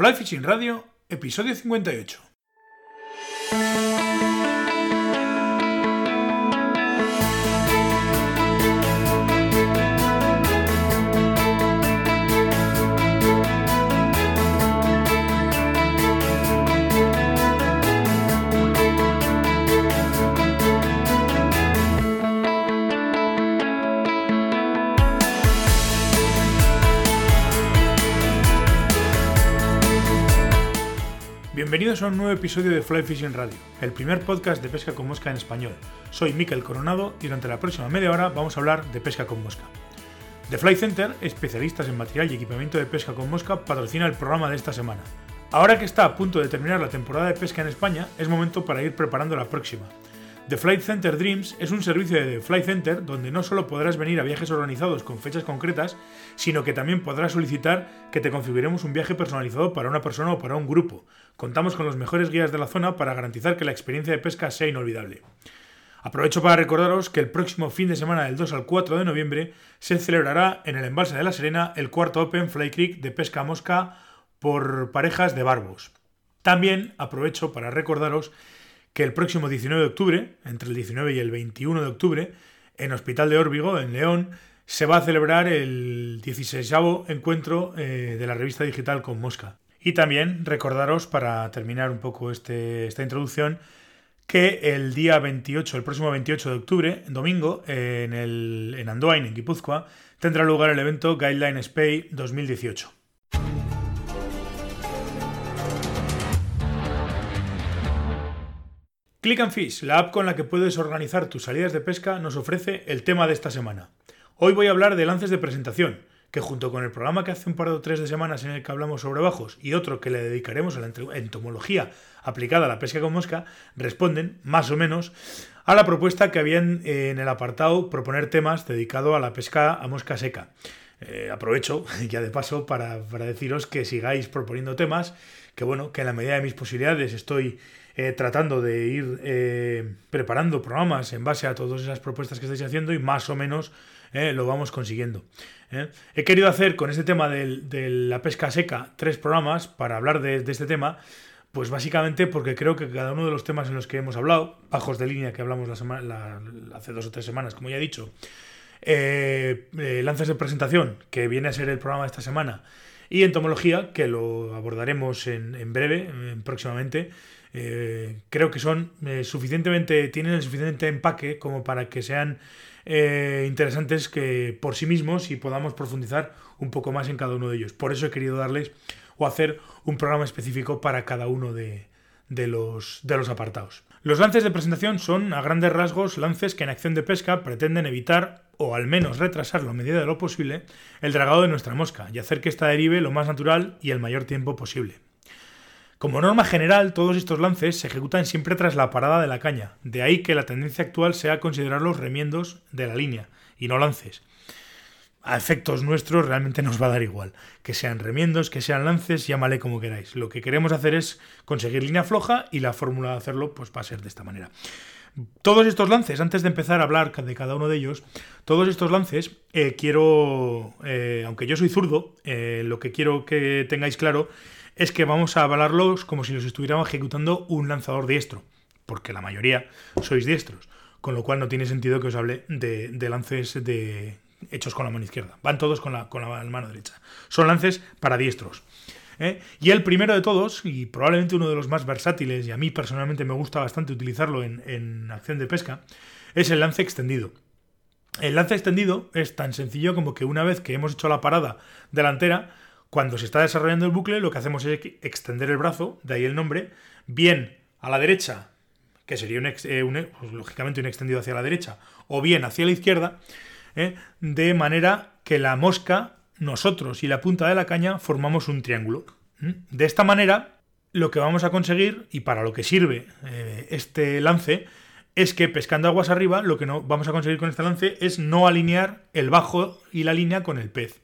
Fly Fishing Radio, episodio 58. Bienvenidos a un nuevo episodio de Fly Fishing Radio, el primer podcast de pesca con mosca en español. Soy Miquel Coronado y durante la próxima media hora vamos a hablar de pesca con mosca. The Fly Center, especialistas en material y equipamiento de pesca con mosca, patrocina el programa de esta semana. Ahora que está a punto de terminar la temporada de pesca en España, es momento para ir preparando la próxima. The Flight Center Dreams es un servicio de The Flight Center donde no solo podrás venir a viajes organizados con fechas concretas, sino que también podrás solicitar que te configuremos un viaje personalizado para una persona o para un grupo. Contamos con los mejores guías de la zona para garantizar que la experiencia de pesca sea inolvidable. Aprovecho para recordaros que el próximo fin de semana del 2 al 4 de noviembre se celebrará en el embalse de La Serena el cuarto Open Fly Creek de pesca mosca por parejas de barbos. También aprovecho para recordaros que el próximo 19 de octubre, entre el 19 y el 21 de octubre, en Hospital de Órbigo, en León, se va a celebrar el 16 encuentro eh, de la revista digital con Mosca. Y también recordaros, para terminar un poco este, esta introducción, que el día 28, el próximo 28 de octubre, domingo, en, el, en Andoain, en Guipúzcoa, tendrá lugar el evento Guideline Spay 2018. Click and Fish, la app con la que puedes organizar tus salidas de pesca, nos ofrece el tema de esta semana. Hoy voy a hablar de lances de presentación, que junto con el programa que hace un par o tres de semanas en el que hablamos sobre bajos y otro que le dedicaremos a la entomología aplicada a la pesca con mosca, responden, más o menos, a la propuesta que habían en el apartado proponer temas dedicado a la pesca a mosca seca. Eh, aprovecho ya de paso para, para deciros que sigáis proponiendo temas, que bueno, que en la medida de mis posibilidades estoy eh, tratando de ir eh, preparando programas en base a todas esas propuestas que estáis haciendo y más o menos eh, lo vamos consiguiendo. He querido hacer con este tema de, la pesca seca tres programas para hablar de, este tema. Pues básicamente porque creo que cada uno de los temas en los que hemos hablado, bajos de línea que hablamos hace dos o tres semanas, como ya he dicho, lanzas de presentación, que viene a ser el programa de esta semana, y entomología, que lo abordaremos en breve, próximamente, eh, creo que son eh, suficientemente, tienen el suficiente empaque como para que sean eh, interesantes que por sí mismos y podamos profundizar un poco más en cada uno de ellos. Por eso he querido darles o hacer un programa específico para cada uno de, los, de los apartados. Los lances de presentación son, a grandes rasgos, lances que en acción de pesca pretenden evitar, o al menos retrasar a medida de lo posible, el dragado de nuestra mosca y hacer que ésta derive lo más natural y el mayor tiempo posible. Como norma general, todos estos lances se ejecutan siempre tras la parada de la caña, de ahí que la tendencia actual sea considerar los remiendos de la línea y no lances. A efectos nuestros realmente nos va a dar igual, que sean remiendos, que sean lances, llámale como queráis. Lo que queremos hacer es conseguir línea floja y la fórmula de hacerlo pues va a ser de esta manera. Todos estos lances, antes de empezar a hablar de cada uno de ellos, todos estos lances eh, quiero, eh, aunque yo soy zurdo, eh, lo que quiero que tengáis claro es que vamos a avalarlos como si los estuviéramos ejecutando un lanzador diestro, porque la mayoría sois diestros, con lo cual no tiene sentido que os hable de, lances de, hechos con la mano izquierda. Van todos con la, con la mano derecha. Son lances para diestros. ¿eh? Y el primero de todos, y probablemente uno de los más versátiles, y a mí personalmente me gusta bastante utilizarlo en, en acción de pesca, es el lance extendido. El lance extendido es tan sencillo como que una vez que hemos hecho la parada delantera, cuando se está desarrollando el bucle, lo que hacemos es extender el brazo, de ahí el nombre, bien a la derecha, que sería un, eh, pues, lógicamente un extendido hacia la derecha, o bien hacia la izquierda, ¿eh? de manera que la mosca, nosotros y la punta de la caña formamos un triángulo. De esta manera, lo que vamos a conseguir, y para lo que sirve eh, este lance, es que pescando aguas arriba, lo que no vamos a conseguir con este lance es no alinear el bajo y la línea con el pez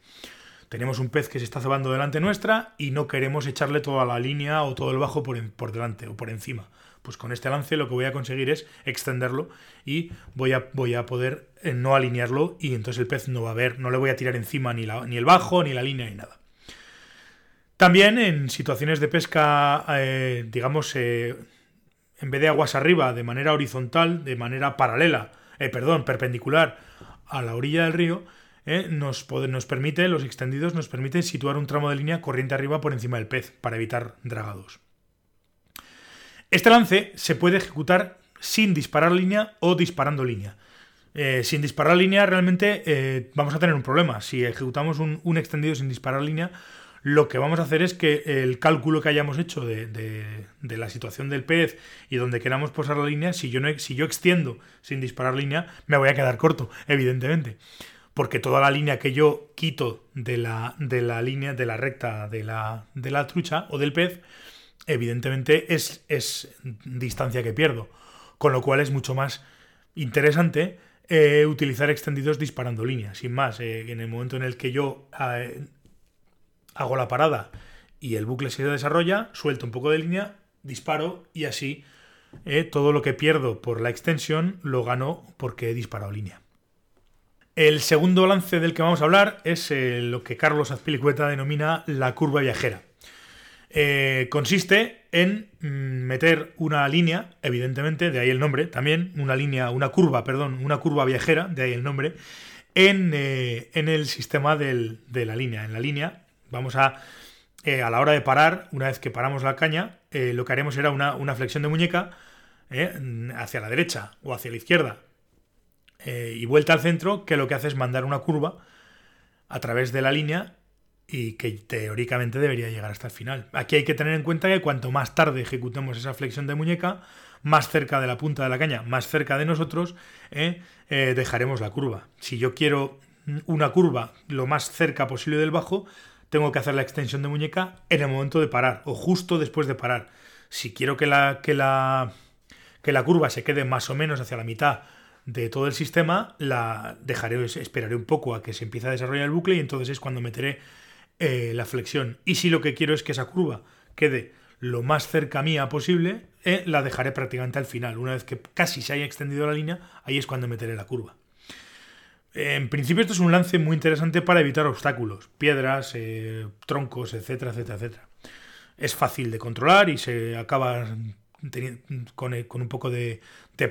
tenemos un pez que se está cebando delante nuestra y no queremos echarle toda la línea o todo el bajo por, por delante o por encima. Pues con este lance lo que voy a conseguir es extenderlo y voy a, voy a poder eh, no alinearlo y entonces el pez no va a ver, no le voy a tirar encima ni, la, ni el bajo, ni la línea, ni nada. También en situaciones de pesca, eh, digamos, eh, en vez de aguas arriba, de manera horizontal, de manera paralela, perdón, perpendicular a la orilla del río, nos, nos permite, los extendidos nos permiten situar un tramo de línea corriente arriba por encima del pez para evitar dragados. Este lance se puede ejecutar sin disparar línea o disparando línea. sin disparar línea realmente vamos a tener un problema. Si ejecutamos un, extendido sin disparar línea, lo que vamos a hacer es que el cálculo que hayamos hecho de, la situación del pez y donde queramos posar la línea, si yo, no, si yo extiendo sin disparar línea, me voy a quedar corto, evidentemente. Porque toda la línea que yo quito de la, de la línea, de la recta de la, de la trucha o del pez, evidentemente es, es distancia que pierdo. Con lo cual es mucho más interesante eh, utilizar extendidos disparando líneas. Sin más, eh, en el momento en el que yo eh, hago la parada y el bucle se desarrolla, suelto un poco de línea, disparo y así todo lo que pierdo por la extensión lo gano porque he disparado línea. El segundo lance del que vamos a hablar es eh, lo que Carlos Azpilicueta denomina la curva viajera. Eh, consiste en mm, meter una línea, evidentemente, de ahí el nombre, también una línea, una curva, perdón, una curva viajera, de ahí el nombre, en, en el sistema de la línea. En la línea Vamos a, eh, a la hora de parar, una vez que paramos la caña, eh, lo que haremos será una, flexión de muñeca eh, hacia la derecha o hacia la izquierda y vuelta al centro, que lo que hace es mandar una curva a través de la línea y que teóricamente debería llegar hasta el final. Aquí hay que tener en cuenta que cuanto más tarde ejecutemos esa flexión de muñeca, más cerca de la punta de la caña, más cerca de nosotros, dejaremos la curva. Si yo quiero una curva lo más cerca posible del bajo, tengo que hacer la extensión de muñeca en el momento de parar o justo después de parar. Si quiero que la, que la, que la curva se quede más o menos hacia la mitad de todo el sistema, la dejaré, esperaré un poco a que se empiece a desarrollar el bucle y entonces es cuando meteré eh, la flexión. Y si lo que quiero es que esa curva quede lo más cerca mía posible, eh, la dejaré prácticamente al final. Una vez que casi se haya extendido la línea, ahí es cuando meteré la curva. En principio esto es un lance muy interesante para evitar obstáculos, piedras, eh, troncos, etcétera, etcétera, etcétera. Es fácil de controlar y se acaba con, eh, con un poco de,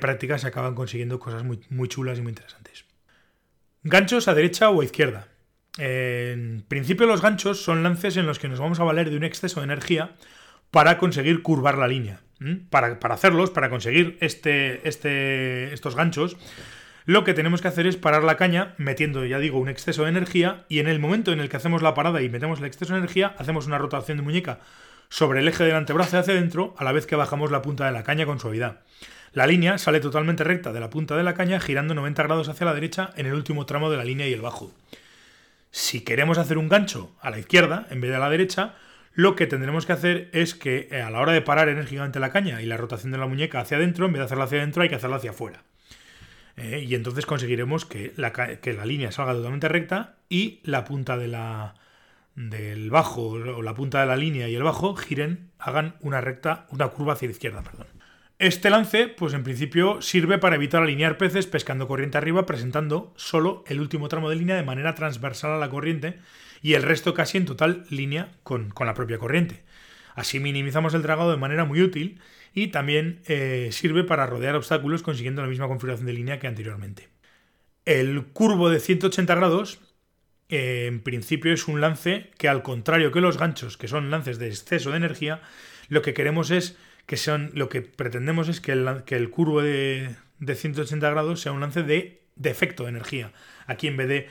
práctica se acaban consiguiendo cosas muy, muy chulas y muy interesantes. Ganchos a derecha o a izquierda. En principio los ganchos son lances en los que nos vamos a valer de un exceso de energía para conseguir curvar la línea. Para, para, hacerlos, para conseguir este, este, estos ganchos, lo que tenemos que hacer es parar la caña metiendo, ya digo, un exceso de energía y en el momento en el que hacemos la parada y metemos el exceso de energía, hacemos una rotación de muñeca sobre el eje del antebrazo hacia adentro a la vez que bajamos la punta de la caña con suavidad. La línea sale totalmente recta de la punta de la caña girando 90 grados hacia la derecha en el último tramo de la línea y el bajo. Si queremos hacer un gancho a la izquierda en vez de a la derecha, lo que tendremos que hacer es que eh, a la hora de parar enérgicamente la caña y la rotación de la muñeca hacia adentro, en vez de hacerla hacia adentro hay que hacerla hacia afuera. Eh, y entonces conseguiremos que la, que la, línea salga totalmente recta y la punta de la, del bajo o la punta de la línea y el bajo giren, hagan una recta, una curva hacia la izquierda, perdón. Este lance, pues en principio sirve para evitar alinear peces pescando corriente arriba, presentando solo el último tramo de línea de manera transversal a la corriente y el resto casi en total línea con, con la propia corriente. Así minimizamos el dragado de manera muy útil y también eh, sirve para rodear obstáculos consiguiendo la misma configuración de línea que anteriormente. El curvo de 180 grados eh, en principio es un lance que al contrario que los ganchos, que son lances de exceso de energía, lo que queremos es que sean, lo que pretendemos es que el, que el curvo de, 180 grados sea un lance de defecto de energía. Aquí en vez de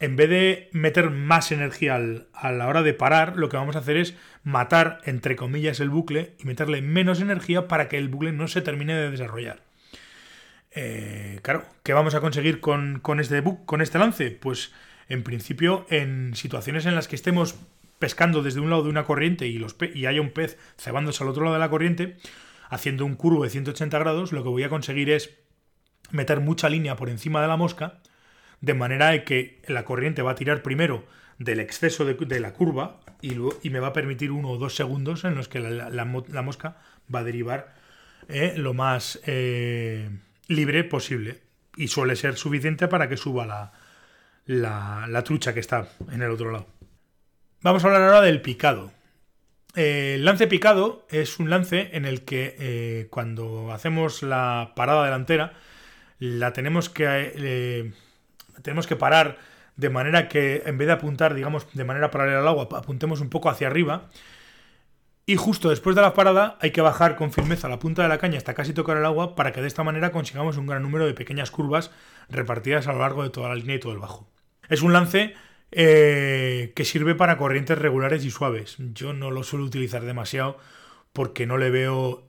en vez de meter más energía a la hora de parar, lo que vamos a hacer es matar, entre comillas, el bucle y meterle menos energía para que el bucle no se termine de desarrollar. Eh, claro, ¿qué vamos a conseguir con, este, con este lance? Pues en principio, en situaciones en las que estemos pescando desde un lado de una corriente y, los y haya un pez cebándose al otro lado de la corriente, haciendo un curvo de 180 grados, lo que voy a conseguir es meter mucha línea por encima de la mosca de manera que la corriente va a tirar primero del exceso de, la curva y, me va a permitir uno o dos segundos en los que la, mosca va a derivar eh, lo más eh, libre posible. Y suele ser suficiente para que suba la, la, trucha que está en el otro lado. Vamos a hablar ahora del picado. el lance picado es un lance en el que eh, cuando hacemos la parada delantera, la tenemos que, eh, tenemos que parar de manera que en vez de apuntar, digamos, de manera paralela al agua, apuntemos un poco hacia arriba. Y justo después de la parada hay que bajar con firmeza la punta de la caña hasta casi tocar el agua para que de esta manera consigamos un gran número de pequeñas curvas repartidas a lo largo de toda la línea y todo el bajo. Es un lance eh, que sirve para corrientes regulares y suaves. Yo no lo suelo utilizar demasiado porque no le veo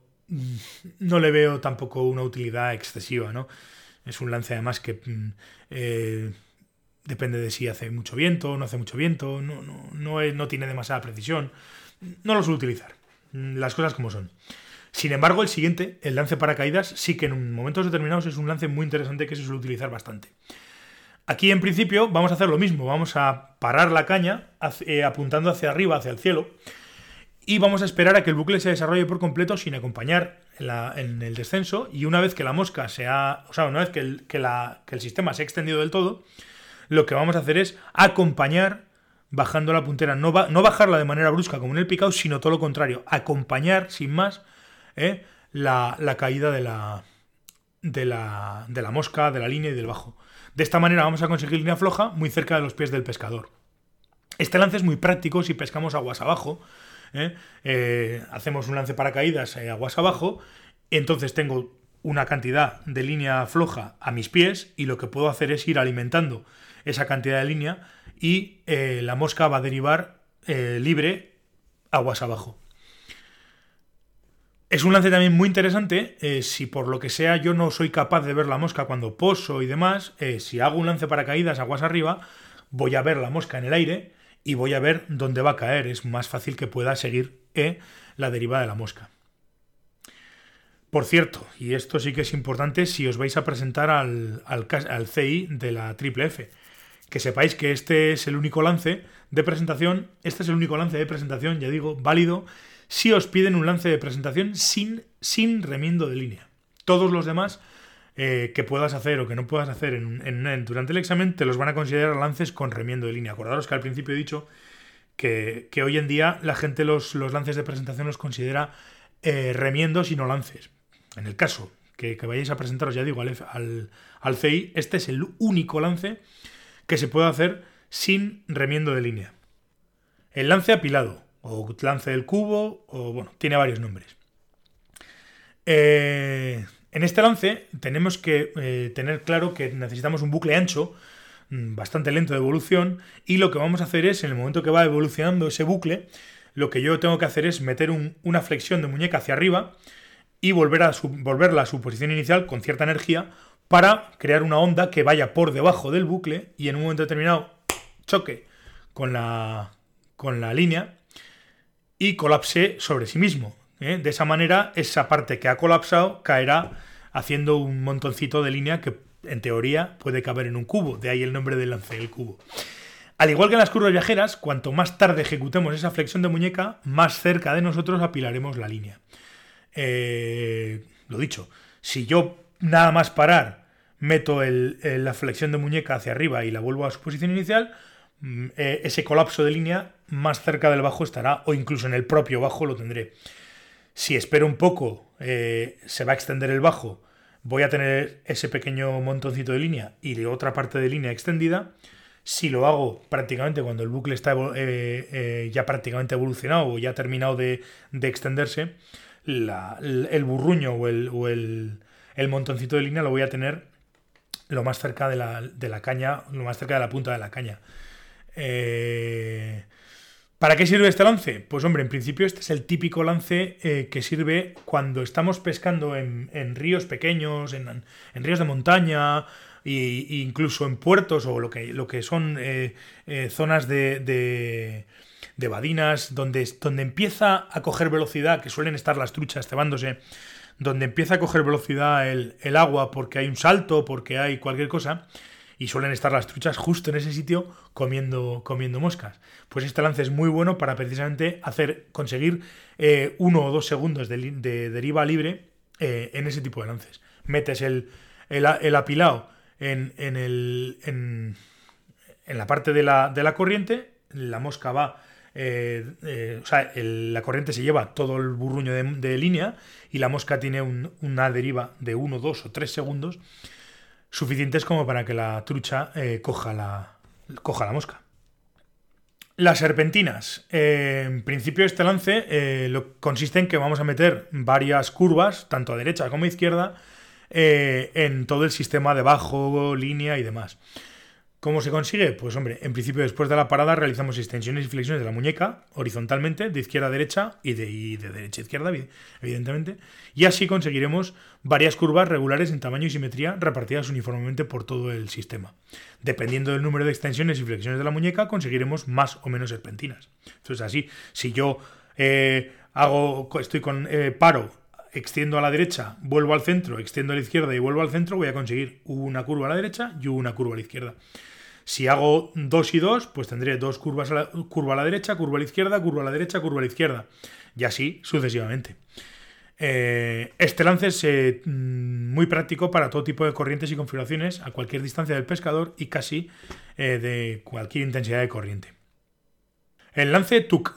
no le veo tampoco una utilidad excesiva, ¿no? Es un lance además que mm, eh, depende de si hace mucho viento o no hace mucho viento, no, no, no, no tiene demasiada precisión. No lo suelo utilizar. Las cosas como son. Sin embargo, el siguiente, el lance paracaídas, sí que en momentos determinados es un lance muy interesante que se suele utilizar bastante. Aquí en principio vamos a hacer lo mismo, vamos a parar la caña eh, apuntando hacia arriba, hacia el cielo, y vamos a esperar a que el bucle se desarrolle por completo sin acompañar en, el descenso, y una vez que la mosca se ha, o sea, una vez que el, sistema se ha extendido del todo, lo que vamos a hacer es acompañar bajando la puntera, no, bajarla de manera brusca como en el picado, sino todo lo contrario, acompañar sin más eh, la, caída de, la, de la mosca, de la línea y del bajo. De esta manera vamos a conseguir línea floja muy cerca de los pies del pescador. Este lance es muy práctico si pescamos aguas abajo. ¿eh? Eh, hacemos un lance para caídas aguas abajo. Entonces tengo una cantidad de línea floja a mis pies y lo que puedo hacer es ir alimentando esa cantidad de línea y eh, la mosca va a derivar libre aguas abajo. Es un lance también muy interesante. Eh, si por lo que sea yo no soy capaz de ver la mosca cuando poso y demás, eh, si hago un lance para caídas aguas arriba, voy a ver la mosca en el aire y voy a ver dónde va a caer. Es más fácil que pueda seguir eh, la deriva de la mosca. Por cierto, y esto sí que es importante si os vais a presentar al, al, al CI de la Triple F, que sepáis que este es el único lance de presentación, este es el único lance de presentación, ya digo, válido si os piden un lance de presentación sin, sin remiendo de línea. Todos los demás eh, que puedas hacer o que no puedas hacer en, durante el examen te los van a considerar lances con remiendo de línea. Acordaros que al principio he dicho que, hoy en día la gente los, los, lances de presentación los considera eh, remiendos y no lances. En el caso que, vayáis a presentaros, ya digo, al, al, al CI, este es el único lance que se puede hacer sin remiendo de línea. El lance apilado o lance del cubo, o bueno, tiene varios nombres. Eh, en este lance tenemos que eh, tener claro que necesitamos un bucle ancho, mm, bastante lento de evolución, y lo que vamos a hacer es, en el momento que va evolucionando ese bucle, lo que yo tengo que hacer es meter una flexión de muñeca hacia arriba y volver a volverla a su posición inicial con cierta energía para crear una onda que vaya por debajo del bucle y en un momento determinado choque con la, con la línea y colapse sobre sí mismo. ¿eh? De esa manera, esa parte que ha colapsado caerá haciendo un montoncito de línea que en teoría puede caber en un cubo, de ahí el nombre del lance del cubo. Al igual que en las curvas viajeras, cuanto más tarde ejecutemos esa flexión de muñeca, más cerca de nosotros apilaremos la línea. Eh, lo dicho, si yo nada más parar meto la flexión de muñeca hacia arriba y la vuelvo a su posición inicial, mm, eh, ese colapso de línea más cerca del bajo estará o incluso en el propio bajo lo tendré. Si espero un poco, eh, se va a extender el bajo, voy a tener ese pequeño montoncito de línea y de otra parte de línea extendida. Si lo hago prácticamente cuando el bucle está eh, eh, ya prácticamente evolucionado o ya ha terminado de, extenderse, el, burruño o, el, el, montoncito de línea lo voy a tener lo más cerca de la, de la caña, lo más cerca de la punta de la caña. Eh, ¿Para qué sirve este lance? Pues hombre, en principio este es el típico lance eh, que sirve cuando estamos pescando en, ríos pequeños, en, ríos de montaña e incluso en puertos o lo que, lo que son eh, eh, zonas de, de, badinas donde, donde empieza a coger velocidad, que suelen estar las truchas cebándose, donde empieza a coger velocidad el, el agua porque hay un salto, porque hay cualquier cosa y suelen estar las truchas justo en ese sitio comiendo, comiendo moscas. Pues este lance es muy bueno para precisamente hacer, conseguir eh, uno o dos segundos de, deriva libre eh, en ese tipo de lances. Metes el, el, apilado en, el, en, la parte de la, de la, corriente, la mosca va o sea, la corriente se lleva todo el burruño de, línea y la mosca tiene una deriva de 1, 2 o 3 segundos suficientes como para que la trucha coja, la, coja la mosca. Las serpentinas. en principio este lance lo, consiste en que vamos a meter varias curvas, tanto a derecha como a izquierda, en todo el sistema de bajo, línea y demás. ¿Cómo se consigue? Pues hombre, en principio después de la parada realizamos extensiones y flexiones de la muñeca horizontalmente, de izquierda a derecha y de, derecha a izquierda, evidentemente. Y así conseguiremos varias curvas regulares en tamaño y simetría repartidas uniformemente por todo el sistema. Dependiendo del número de extensiones y flexiones de la muñeca, conseguiremos más o menos serpentinas. Entonces así, si yo eh, hago, estoy con eh, paro extiendo a la derecha, vuelvo al centro, extiendo a la izquierda y vuelvo al centro, voy a conseguir una curva a la derecha y una curva a la izquierda. Si hago 2 y 2, pues tendré dos curvas a la, curva a la derecha, curva a la izquierda, curva a la derecha, curva a la izquierda. Y así sucesivamente. Eh, este lance es eh, mm, muy práctico para todo tipo de corrientes y configuraciones a cualquier distancia del pescador y casi eh, de cualquier intensidad de corriente. El lance TUC.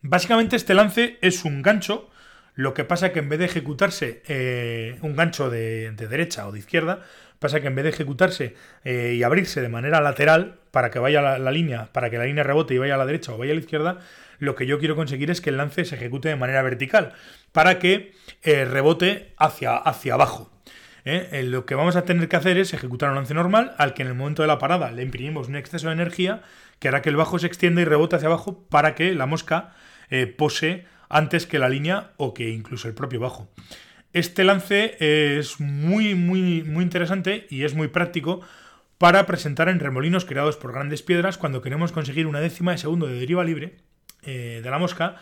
Básicamente este lance es un gancho lo que pasa que en vez de ejecutarse eh, un gancho de, derecha o de izquierda, pasa que en vez de ejecutarse eh, y abrirse de manera lateral para que vaya la, línea, para que la línea rebote y vaya a la derecha o vaya a la izquierda, lo que yo quiero conseguir es que el lance se ejecute de manera vertical, para que eh, rebote hacia, hacia abajo. lo que vamos a tener que hacer es ejecutar un lance normal al que en el momento de la parada le imprimimos un exceso de energía que hará que el bajo se extienda y rebote hacia abajo para que la mosca pose antes que la línea o que incluso el propio bajo. Este lance es muy, muy, muy interesante y es muy práctico para presentar en remolinos creados por grandes piedras cuando queremos conseguir una décima de segundo de deriva libre eh, de la mosca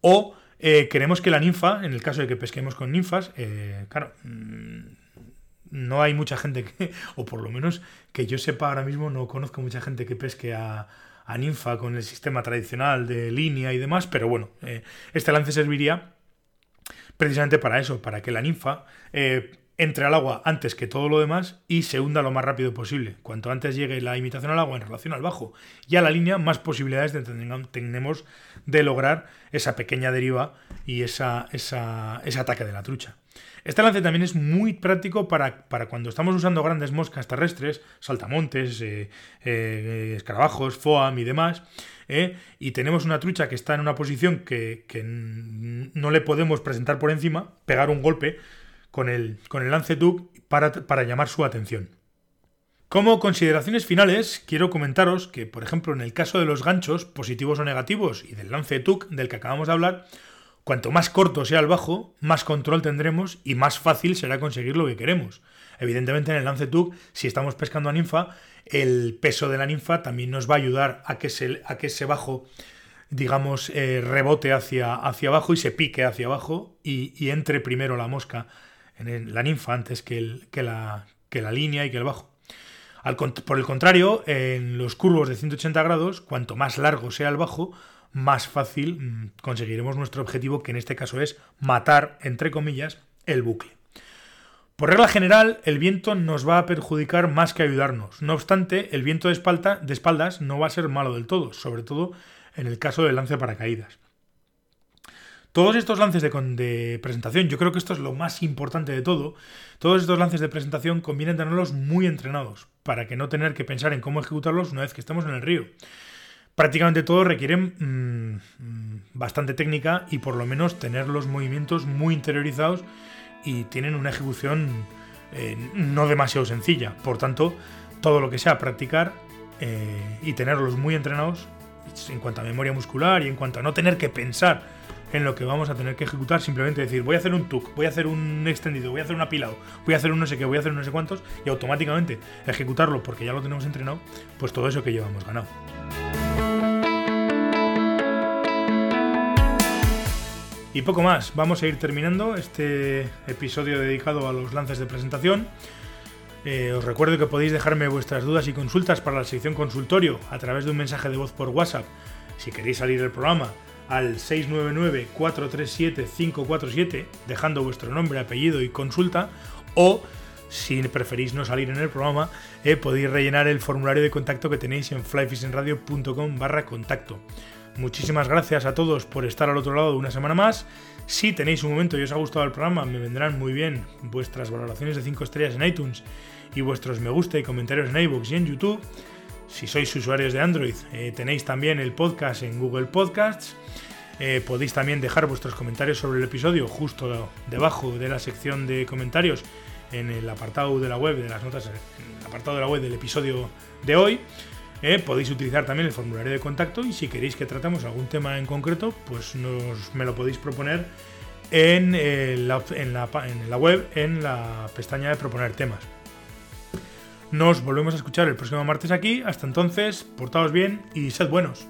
o eh, queremos que la ninfa, en el caso de que pesquemos con ninfas, eh, claro, mm, no hay mucha gente que, o por lo menos que yo sepa ahora mismo, no conozco mucha gente que pesque a, a ninfa con el sistema tradicional de línea y demás, pero bueno, eh, este lance serviría precisamente para eso, para que la ninfa eh, entre al agua antes que todo lo demás y se hunda lo más rápido posible. Cuanto antes llegue la imitación al agua en relación al bajo y a la línea, más posibilidades tenemos de lograr esa pequeña deriva y esa, ese ataque de la trucha. Este lance también es muy práctico para, cuando estamos usando grandes moscas terrestres, saltamontes, eh, eh, escarabajos, foam y demás, eh, y tenemos una trucha que está en una posición que, no le podemos presentar por encima, pegar un golpe con el, con el lance TUC para, para llamar su atención. Como consideraciones finales, quiero comentaros que, por ejemplo, en el caso de los ganchos, positivos o negativos, y del lance TUC del que acabamos de hablar, Cuanto más corto sea el bajo, más control tendremos y más fácil será conseguir lo que queremos. Evidentemente en el lance TUC, si estamos pescando a ninfa, el peso de la ninfa también nos va a ayudar a que, a que ese bajo, digamos, eh, rebote hacia, hacia abajo y se pique hacia abajo y, entre primero la mosca en la ninfa antes que, el, que, la, que la línea y que el bajo. por el contrario, en los curvos de 180 grados, cuanto más largo sea el bajo, más fácil mm, conseguiremos nuestro objetivo, que en este caso es matar, entre comillas, el bucle. Por regla general, el viento nos va a perjudicar más que ayudarnos. No obstante, el viento de, espaldas no va a ser malo del todo, sobre todo en el caso del lance paracaídas. Todos estos lances de, de, presentación, yo creo que esto es lo más importante de todo, todos estos lances de presentación conviene tenerlos muy entrenados, para que no tener que pensar en cómo ejecutarlos una vez que estemos en el río prácticamente todos requieren mm, bastante técnica y por lo menos tener los movimientos muy interiorizados y tienen una ejecución eh, no demasiado sencilla. Por tanto, todo lo que sea practicar eh, y tenerlos muy entrenados en cuanto a memoria muscular y en cuanto a no tener que pensar en lo que vamos a tener que ejecutar, simplemente decir, voy a hacer un tuk, voy a hacer un extendido, voy a hacer un apilado, voy a hacer un no sé qué, voy a hacer un no sé cuántos, y automáticamente ejecutarlo porque ya lo tenemos entrenado, pues todo eso que llevamos ganado. Y poco más, vamos a ir terminando este episodio dedicado a los lances de presentación. Eh, os recuerdo que podéis dejarme vuestras dudas y consultas para la sección consultorio a través de un mensaje de voz por WhatsApp. Si queréis salir del programa al 699-437-547, dejando vuestro nombre, apellido y consulta, o si preferís no salir en el programa, eh, podéis rellenar el formulario de contacto que tenéis en flyfishingradio.com barra contacto. Muchísimas gracias a todos por estar al otro lado una semana más. Si tenéis un momento y os ha gustado el programa, me vendrán muy bien vuestras valoraciones de 5 estrellas en iTunes y vuestros me gusta y comentarios en iVoox y en YouTube. Si sois usuarios de Android, eh, tenéis también el podcast en Google Podcasts. Eh, podéis también dejar vuestros comentarios sobre el episodio justo debajo de la sección de comentarios en el apartado de la web, de las notas, en el apartado de la web del episodio de hoy. Eh, podéis utilizar también el formulario de contacto y si queréis que tratemos algún tema en concreto, pues nos, me lo podéis proponer en, la, en, la, en la web, en la pestaña de proponer temas. Nos volvemos a escuchar el próximo martes aquí. Hasta entonces, portaos bien y sed buenos.